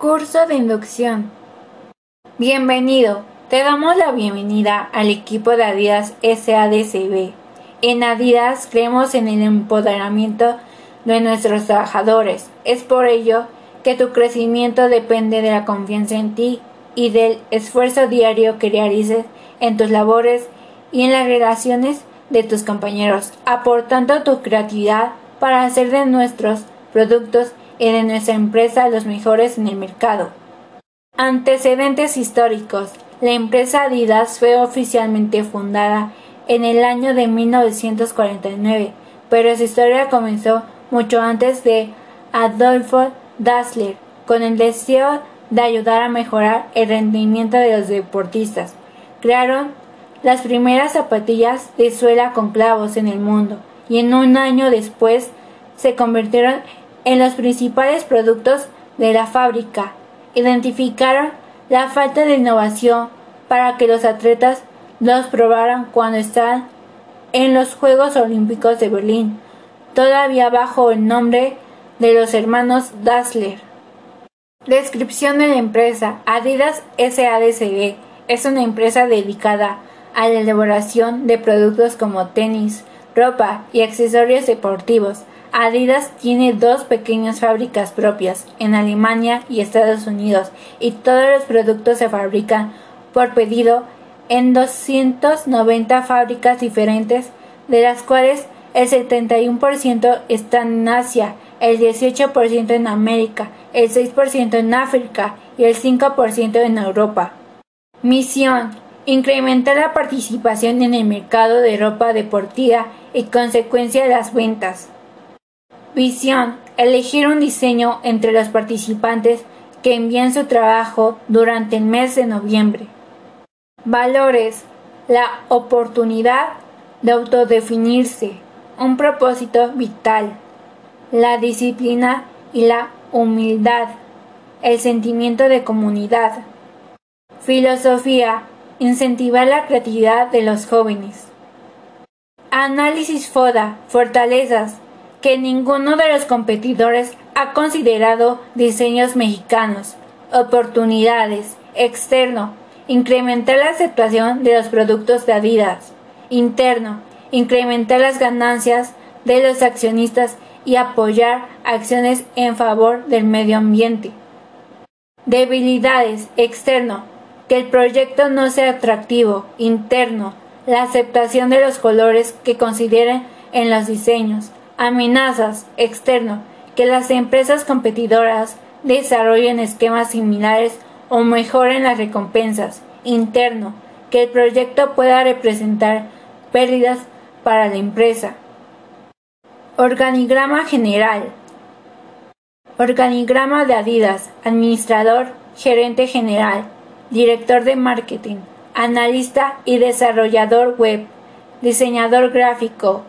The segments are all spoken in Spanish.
Curso de inducción. Bienvenido. Te damos la bienvenida al equipo de Adidas SADCB. En Adidas creemos en el empoderamiento de nuestros trabajadores. Es por ello que tu crecimiento depende de la confianza en ti y del esfuerzo diario que realices en tus labores y en las relaciones de tus compañeros, aportando tu creatividad para hacer de nuestros productos de nuestra empresa los mejores en el mercado. Antecedentes históricos. La empresa Adidas fue oficialmente fundada en el año de 1949, pero su historia comenzó mucho antes de Adolfo Dassler, con el deseo de ayudar a mejorar el rendimiento de los deportistas. Crearon las primeras zapatillas de suela con clavos en el mundo y en un año después se convirtieron en los principales productos de la fábrica. Identificaron la falta de innovación para que los atletas los probaran cuando estaban en los Juegos Olímpicos de Berlín, todavía bajo el nombre de los hermanos Dassler. Descripción de la empresa Adidas SADCB es una empresa dedicada a la elaboración de productos como tenis, ropa y accesorios deportivos. Adidas tiene dos pequeñas fábricas propias en Alemania y Estados Unidos y todos los productos se fabrican por pedido en 290 fábricas diferentes, de las cuales el 71% están en Asia, el 18% en América, el 6% en África y el 5% en Europa. Misión incrementar la participación en el mercado de ropa deportiva y consecuencia de las ventas. Visión. Elegir un diseño entre los participantes que envían su trabajo durante el mes de noviembre. Valores. La oportunidad de autodefinirse. Un propósito vital. La disciplina y la humildad. El sentimiento de comunidad. Filosofía incentivar la creatividad de los jóvenes. Análisis FODA, fortalezas, que ninguno de los competidores ha considerado diseños mexicanos, oportunidades, externo, incrementar la aceptación de los productos de Adidas, interno, incrementar las ganancias de los accionistas y apoyar acciones en favor del medio ambiente. Debilidades, externo, que el proyecto no sea atractivo, interno, la aceptación de los colores que consideren en los diseños, amenazas, externo, que las empresas competidoras desarrollen esquemas similares o mejoren las recompensas, interno, que el proyecto pueda representar pérdidas para la empresa. Organigrama general. Organigrama de Adidas, administrador, gerente general, director de marketing, analista y desarrollador web, diseñador gráfico,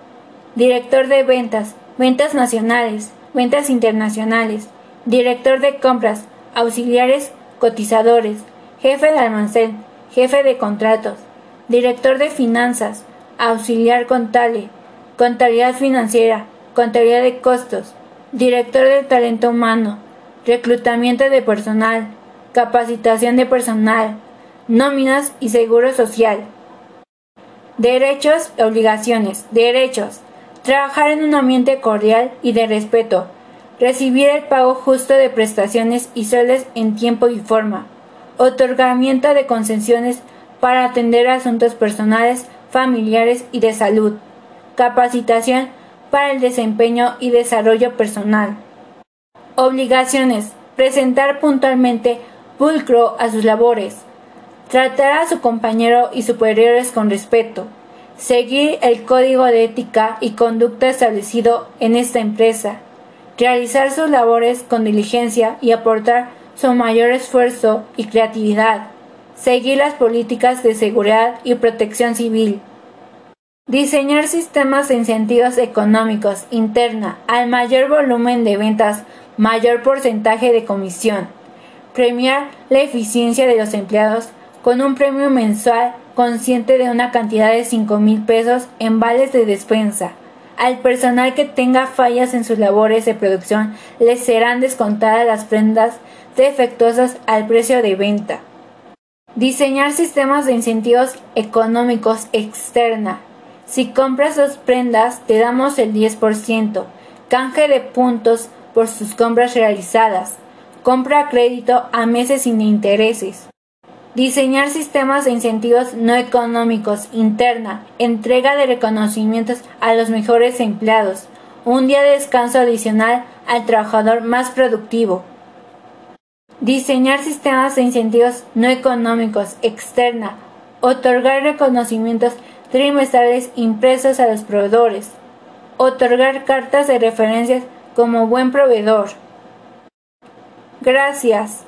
director de ventas, ventas nacionales, ventas internacionales, director de compras, auxiliares, cotizadores, jefe de almacén, jefe de contratos, director de finanzas, auxiliar contable, contabilidad financiera, contabilidad de costos, director de talento humano, reclutamiento de personal, capacitación de personal, nóminas y seguro social. Derechos y obligaciones. Derechos. Trabajar en un ambiente cordial y de respeto. Recibir el pago justo de prestaciones y sueldos en tiempo y forma. Otorgamiento de concesiones para atender asuntos personales, familiares y de salud. Capacitación para el desempeño y desarrollo personal. Obligaciones. Presentar puntualmente pulcro a sus labores, tratar a su compañero y superiores con respeto, seguir el código de ética y conducta establecido en esta empresa, realizar sus labores con diligencia y aportar su mayor esfuerzo y creatividad, seguir las políticas de seguridad y protección civil, diseñar sistemas de incentivos económicos interna al mayor volumen de ventas, mayor porcentaje de comisión, premiar la eficiencia de los empleados con un premio mensual consciente de una cantidad de 5 mil pesos en vales de despensa. Al personal que tenga fallas en sus labores de producción les serán descontadas las prendas defectuosas al precio de venta. Diseñar sistemas de incentivos económicos externa. Si compras dos prendas, te damos el 10%. Canje de puntos por sus compras realizadas. Compra crédito a meses sin intereses. Diseñar sistemas de incentivos no económicos interna. Entrega de reconocimientos a los mejores empleados. Un día de descanso adicional al trabajador más productivo. Diseñar sistemas de incentivos no económicos externa. Otorgar reconocimientos trimestrales impresos a los proveedores. Otorgar cartas de referencias como buen proveedor. Gracias.